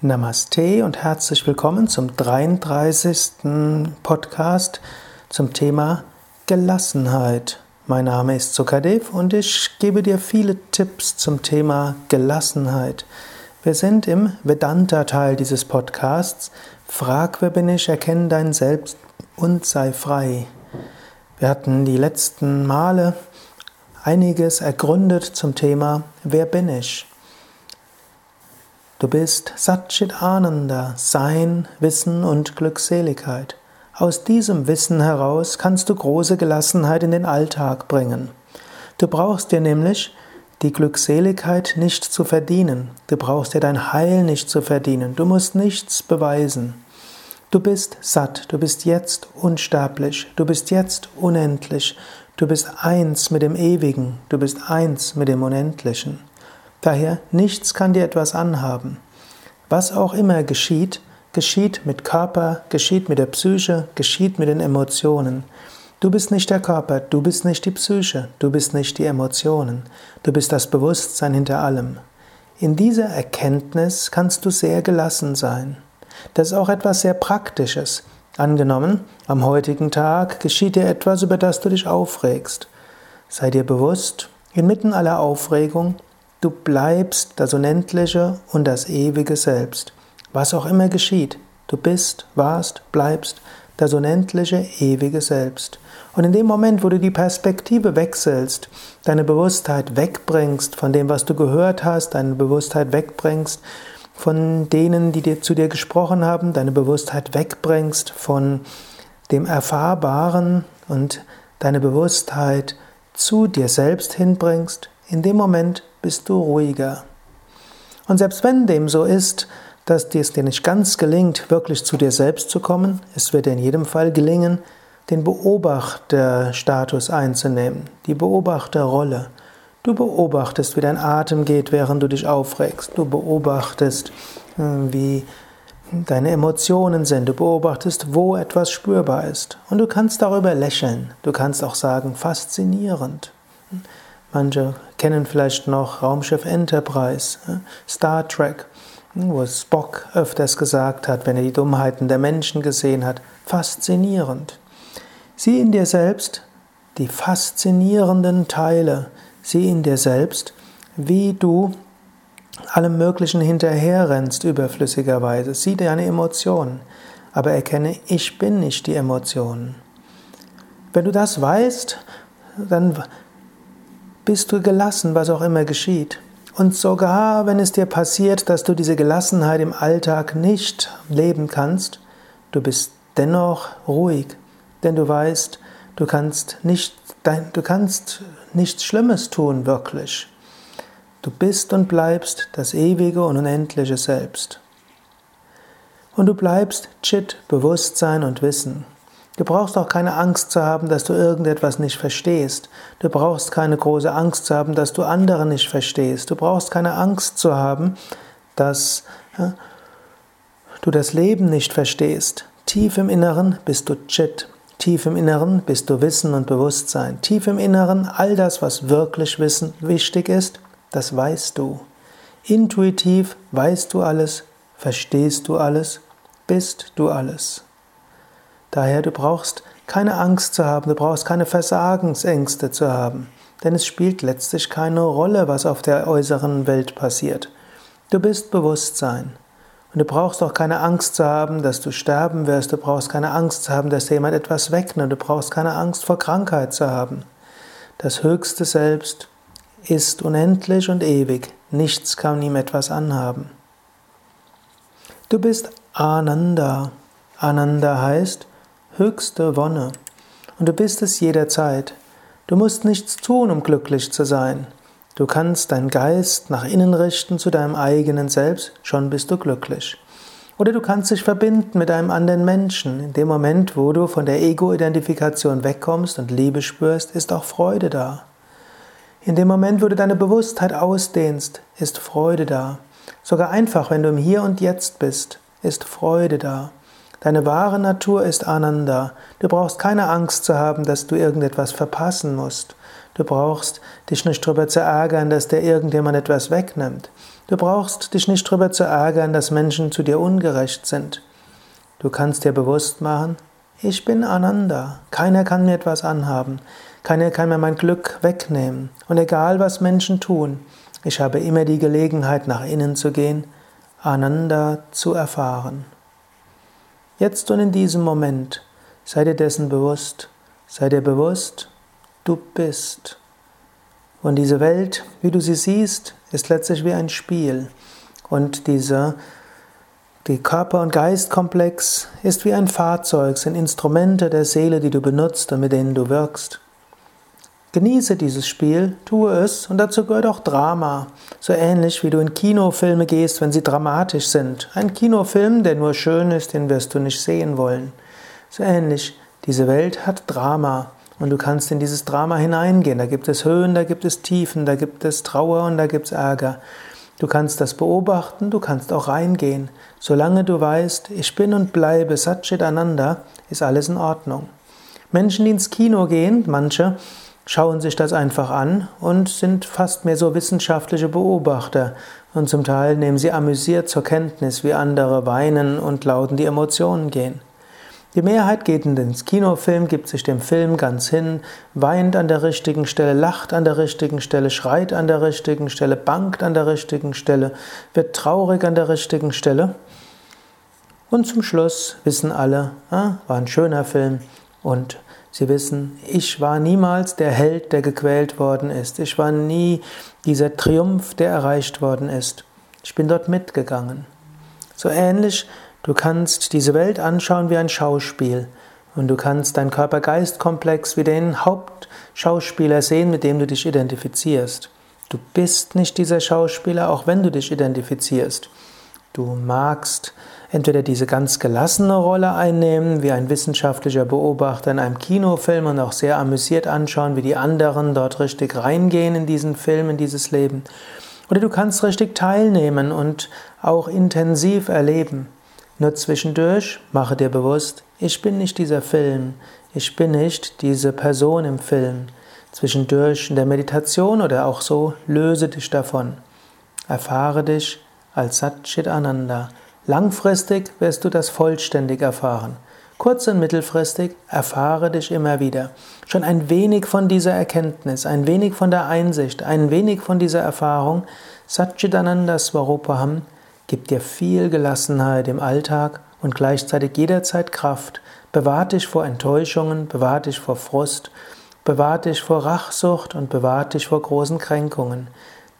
Namaste und herzlich willkommen zum 33. Podcast zum Thema Gelassenheit. Mein Name ist Sukadev und ich gebe dir viele Tipps zum Thema Gelassenheit. Wir sind im Vedanta-Teil dieses Podcasts. Frag, wer bin ich, erkenne dein Selbst und sei frei. Wir hatten die letzten Male einiges ergründet zum Thema Wer bin ich? Du bist Satchit Ananda, Sein, Wissen und Glückseligkeit. Aus diesem Wissen heraus kannst du große Gelassenheit in den Alltag bringen. Du brauchst dir nämlich die Glückseligkeit nicht zu verdienen. Du brauchst dir dein Heil nicht zu verdienen. Du musst nichts beweisen. Du bist satt, du bist jetzt unsterblich, du bist jetzt unendlich, du bist eins mit dem Ewigen, du bist eins mit dem Unendlichen. Daher, nichts kann dir etwas anhaben. Was auch immer geschieht, geschieht mit Körper, geschieht mit der Psyche, geschieht mit den Emotionen. Du bist nicht der Körper, du bist nicht die Psyche, du bist nicht die Emotionen, du bist das Bewusstsein hinter allem. In dieser Erkenntnis kannst du sehr gelassen sein. Das ist auch etwas sehr Praktisches. Angenommen, am heutigen Tag geschieht dir etwas, über das du dich aufregst. Sei dir bewusst, inmitten aller Aufregung, Du bleibst das Unendliche und das ewige Selbst. Was auch immer geschieht, du bist, warst, bleibst das unendliche, ewige Selbst. Und in dem Moment, wo du die Perspektive wechselst, deine Bewusstheit wegbringst von dem, was du gehört hast, deine Bewusstheit wegbringst von denen, die dir, zu dir gesprochen haben, deine Bewusstheit wegbringst von dem Erfahrbaren und deine Bewusstheit zu dir selbst hinbringst, in dem Moment bist du ruhiger. Und selbst wenn dem so ist, dass es dir nicht ganz gelingt, wirklich zu dir selbst zu kommen, es wird dir in jedem Fall gelingen, den Beobachterstatus einzunehmen, die Beobachterrolle. Du beobachtest, wie dein Atem geht, während du dich aufregst. Du beobachtest, äh, wie deine Emotionen sind. Du beobachtest, wo etwas spürbar ist. Und du kannst darüber lächeln. Du kannst auch sagen, faszinierend. Manche kennen vielleicht noch Raumschiff Enterprise, Star Trek, wo Spock öfters gesagt hat, wenn er die Dummheiten der Menschen gesehen hat, faszinierend. Sieh in dir selbst die faszinierenden Teile, sieh in dir selbst, wie du allem Möglichen hinterherrennst überflüssigerweise. Sieh deine Emotionen, aber erkenne, ich bin nicht die Emotionen. Wenn du das weißt, dann bist du gelassen, was auch immer geschieht. Und sogar wenn es dir passiert, dass du diese Gelassenheit im Alltag nicht leben kannst, du bist dennoch ruhig, denn du weißt, du kannst, nicht, du kannst nichts Schlimmes tun, wirklich. Du bist und bleibst das ewige und unendliche Selbst. Und du bleibst Chit, Bewusstsein und Wissen. Du brauchst auch keine Angst zu haben, dass du irgendetwas nicht verstehst. Du brauchst keine große Angst zu haben, dass du andere nicht verstehst. Du brauchst keine Angst zu haben, dass ja, du das Leben nicht verstehst. Tief im Inneren bist du Chit. Tief im Inneren bist du Wissen und Bewusstsein. Tief im Inneren all das, was wirklich wissen, wichtig ist, das weißt du. Intuitiv weißt du alles, verstehst du alles, bist du alles. Daher, du brauchst keine Angst zu haben, du brauchst keine Versagensängste zu haben, denn es spielt letztlich keine Rolle, was auf der äußeren Welt passiert. Du bist Bewusstsein. Und du brauchst auch keine Angst zu haben, dass du sterben wirst. Du brauchst keine Angst zu haben, dass jemand etwas wegnimmt. Du brauchst keine Angst vor Krankheit zu haben. Das höchste Selbst ist unendlich und ewig. Nichts kann ihm etwas anhaben. Du bist Ananda. Ananda heißt höchste Wonne. Und du bist es jederzeit. Du musst nichts tun, um glücklich zu sein. Du kannst deinen Geist nach innen richten zu deinem eigenen Selbst, schon bist du glücklich. Oder du kannst dich verbinden mit einem anderen Menschen. In dem Moment, wo du von der Ego-Identifikation wegkommst und Liebe spürst, ist auch Freude da. In dem Moment, wo du deine Bewusstheit ausdehnst, ist Freude da. Sogar einfach, wenn du im Hier und Jetzt bist, ist Freude da. Deine wahre Natur ist Ananda. Du brauchst keine Angst zu haben, dass du irgendetwas verpassen musst. Du brauchst dich nicht darüber zu ärgern, dass dir irgendjemand etwas wegnimmt. Du brauchst dich nicht darüber zu ärgern, dass Menschen zu dir ungerecht sind. Du kannst dir bewusst machen, ich bin Ananda. Keiner kann mir etwas anhaben. Keiner kann mir mein Glück wegnehmen. Und egal was Menschen tun, ich habe immer die Gelegenheit, nach innen zu gehen, Ananda zu erfahren. Jetzt und in diesem Moment sei dir dessen bewusst, sei dir bewusst, du bist. Und diese Welt, wie du sie siehst, ist letztlich wie ein Spiel. Und dieser die Körper- und Geistkomplex ist wie ein Fahrzeug, sind Instrumente der Seele, die du benutzt und mit denen du wirkst. Genieße dieses Spiel, tue es und dazu gehört auch Drama. So ähnlich wie du in Kinofilme gehst, wenn sie dramatisch sind. Ein Kinofilm, der nur schön ist, den wirst du nicht sehen wollen. So ähnlich, diese Welt hat Drama. Und du kannst in dieses Drama hineingehen. Da gibt es Höhen, da gibt es Tiefen, da gibt es Trauer und da gibt es Ärger. Du kannst das beobachten, du kannst auch reingehen. Solange du weißt, ich bin und bleibe Satchit Ananda, ist alles in Ordnung. Menschen, die ins Kino gehen, manche schauen sich das einfach an und sind fast mehr so wissenschaftliche Beobachter. Und zum Teil nehmen sie amüsiert zur Kenntnis, wie andere weinen und lauten die Emotionen gehen. Die Mehrheit geht ins Kinofilm, gibt sich dem Film ganz hin, weint an der richtigen Stelle, lacht an der richtigen Stelle, schreit an der richtigen Stelle, bangt an der richtigen Stelle, wird traurig an der richtigen Stelle. Und zum Schluss wissen alle, ah, war ein schöner Film und sie wissen, ich war niemals der Held, der gequält worden ist. Ich war nie dieser Triumph, der erreicht worden ist. Ich bin dort mitgegangen. So ähnlich Du kannst diese Welt anschauen wie ein Schauspiel und du kannst deinen Körper-Geist-Komplex wie den Hauptschauspieler sehen, mit dem du dich identifizierst. Du bist nicht dieser Schauspieler, auch wenn du dich identifizierst. Du magst entweder diese ganz gelassene Rolle einnehmen, wie ein wissenschaftlicher Beobachter in einem Kinofilm und auch sehr amüsiert anschauen, wie die anderen dort richtig reingehen in diesen Film, in dieses Leben. Oder du kannst richtig teilnehmen und auch intensiv erleben. Nur zwischendurch mache dir bewusst, ich bin nicht dieser Film, ich bin nicht diese Person im Film. Zwischendurch in der Meditation oder auch so, löse dich davon. Erfahre dich als Satchit Ananda. Langfristig wirst du das vollständig erfahren. Kurz- und mittelfristig erfahre dich immer wieder. Schon ein wenig von dieser Erkenntnis, ein wenig von der Einsicht, ein wenig von dieser Erfahrung, Satchitananda Swarupaham, Gib dir viel Gelassenheit im Alltag und gleichzeitig jederzeit Kraft. Bewahr dich vor Enttäuschungen, bewahr dich vor Frust, bewahr dich vor Rachsucht und bewahr dich vor großen Kränkungen.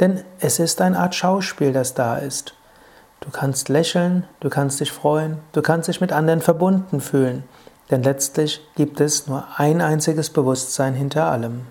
Denn es ist eine Art Schauspiel, das da ist. Du kannst lächeln, du kannst dich freuen, du kannst dich mit anderen verbunden fühlen. Denn letztlich gibt es nur ein einziges Bewusstsein hinter allem.